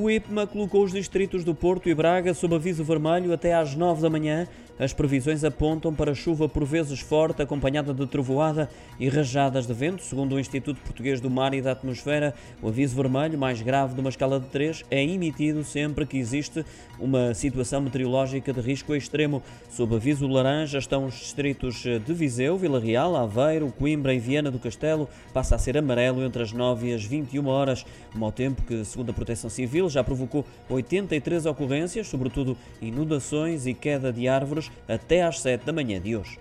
O IPMA colocou os distritos do Porto e Braga sob aviso vermelho até às 9 da manhã. As previsões apontam para chuva por vezes forte, acompanhada de trovoada e rajadas de vento. Segundo o Instituto Português do Mar e da Atmosfera, o aviso vermelho, mais grave de uma escala de 3, é emitido sempre que existe uma situação meteorológica de risco extremo. Sob aviso laranja estão os distritos de Viseu, Vila Real, Aveiro, Coimbra e Viana do Castelo. Passa a ser amarelo entre as 9 e as 21 horas. Um mau tempo que, segundo a Proteção Civil, já provocou 83 ocorrências, sobretudo inundações e queda de árvores, até às 7 da manhã de hoje.